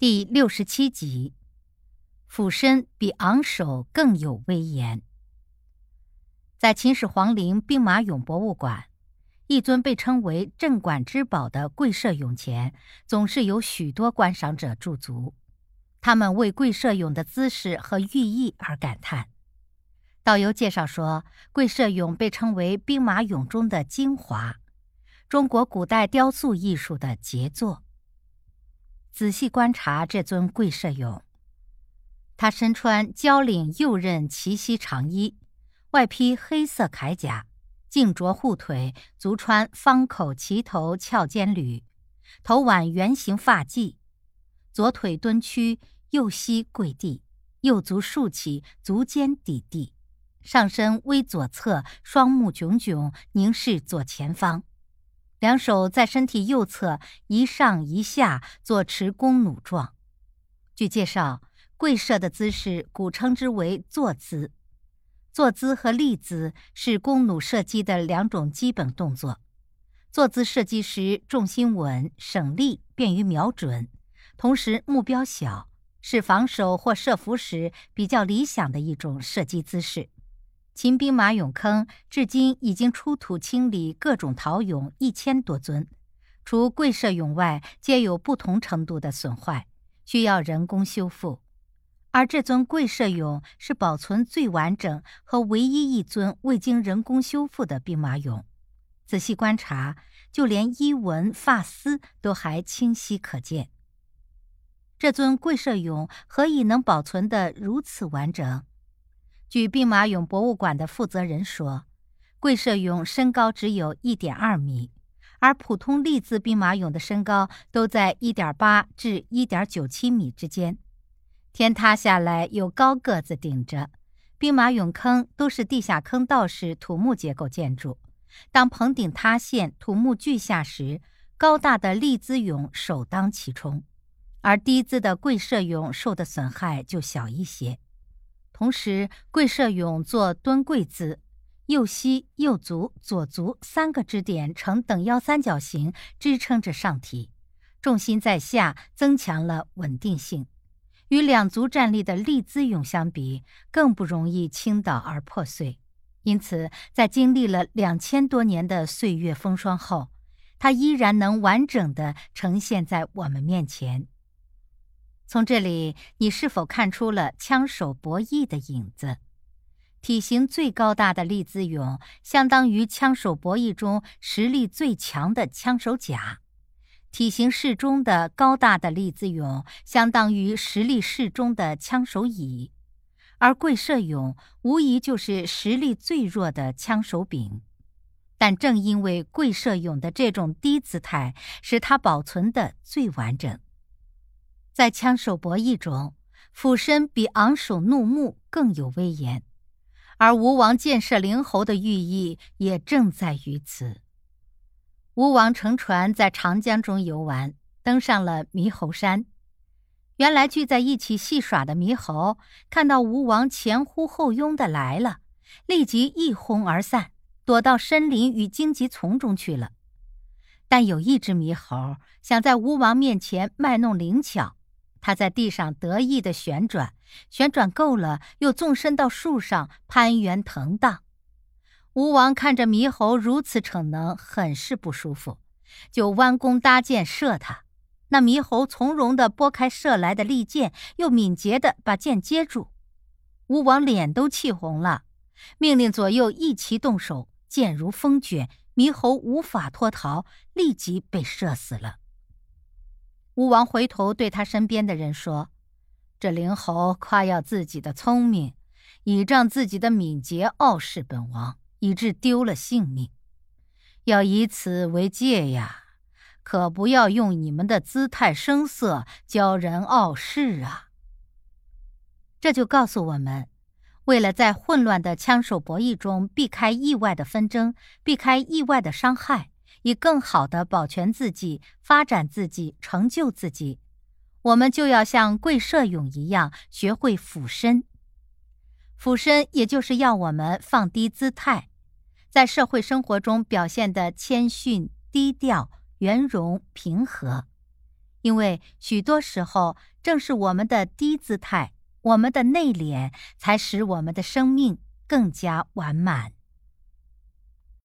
第六十七集，俯身比昂首更有威严。在秦始皇陵兵马俑博物馆，一尊被称为镇馆之宝的跪射俑前，总是有许多观赏者驻足，他们为跪射俑的姿势和寓意而感叹。导游介绍说，跪射俑被称为兵马俑中的精华，中国古代雕塑艺术的杰作。仔细观察这尊跪射俑，他身穿交领右衽齐膝长衣，外披黑色铠甲，颈着护腿，足穿方口齐头翘肩履，头挽圆形发髻，左腿蹲屈，右膝跪地，右足竖起，足尖抵地，上身微左侧，双目炯炯，凝视左前方。两手在身体右侧一上一下做持弓弩状。据介绍，跪射的姿势古称之为坐姿。坐姿和立姿是弓弩射击的两种基本动作。坐姿射击时重心稳、省力、便于瞄准，同时目标小，是防守或射伏时比较理想的一种射击姿势。秦兵马俑坑至今已经出土清理各种陶俑一千多尊，除跪射俑外，皆有不同程度的损坏，需要人工修复。而这尊跪射俑是保存最完整和唯一一尊未经人工修复的兵马俑。仔细观察，就连衣纹、发丝都还清晰可见。这尊跪射俑何以能保存得如此完整？据兵马俑博物馆的负责人说，跪射俑身高只有一点二米，而普通立姿兵马俑的身高都在一点八至一点九七米之间。天塌下来有高个子顶着，兵马俑坑都是地下坑道式土木结构建筑。当棚顶塌陷、土木巨下时，高大的立姿俑首当其冲，而低姿的跪射俑受的损害就小一些。同时，跪射俑做蹲跪姿，右膝、右足、左足三个支点呈等腰三角形支撑着上体，重心在下，增强了稳定性。与两足站立的立姿俑相比，更不容易倾倒而破碎。因此，在经历了两千多年的岁月风霜后，它依然能完整的呈现在我们面前。从这里，你是否看出了枪手博弈的影子？体型最高大的立姿俑，相当于枪手博弈中实力最强的枪手甲；体型适中的高大的立姿俑，相当于实力适中的枪手乙；而跪射俑无疑就是实力最弱的枪手丙。但正因为跪射俑的这种低姿态，使它保存的最完整。在枪手博弈中，俯身比昂首怒目更有威严，而吴王箭射灵猴的寓意也正在于此。吴王乘船在长江中游玩，登上了猕猴山。原来聚在一起戏耍的猕猴，看到吴王前呼后拥的来了，立即一哄而散，躲到深林与荆棘丛中去了。但有一只猕猴想在吴王面前卖弄灵巧。他在地上得意地旋转，旋转够了，又纵身到树上攀援腾荡。吴王看着猕猴如此逞能，很是不舒服，就弯弓搭箭射他。那猕猴从容地拨开射来的利箭，又敏捷地把箭接住。吴王脸都气红了，命令左右一齐动手，箭如风卷，猕猴无法脱逃，立即被射死了。吴王回头对他身边的人说：“这灵猴夸耀自己的聪明，倚仗自己的敏捷傲视本王，以致丢了性命。要以此为戒呀！可不要用你们的姿态声色教人傲视啊！”这就告诉我们，为了在混乱的枪手博弈中避开意外的纷争，避开意外的伤害。以更好的保全自己、发展自己、成就自己，我们就要像跪射勇一样，学会俯身。俯身也就是要我们放低姿态，在社会生活中表现的谦逊、低调、圆融、平和。因为许多时候，正是我们的低姿态、我们的内敛，才使我们的生命更加完满。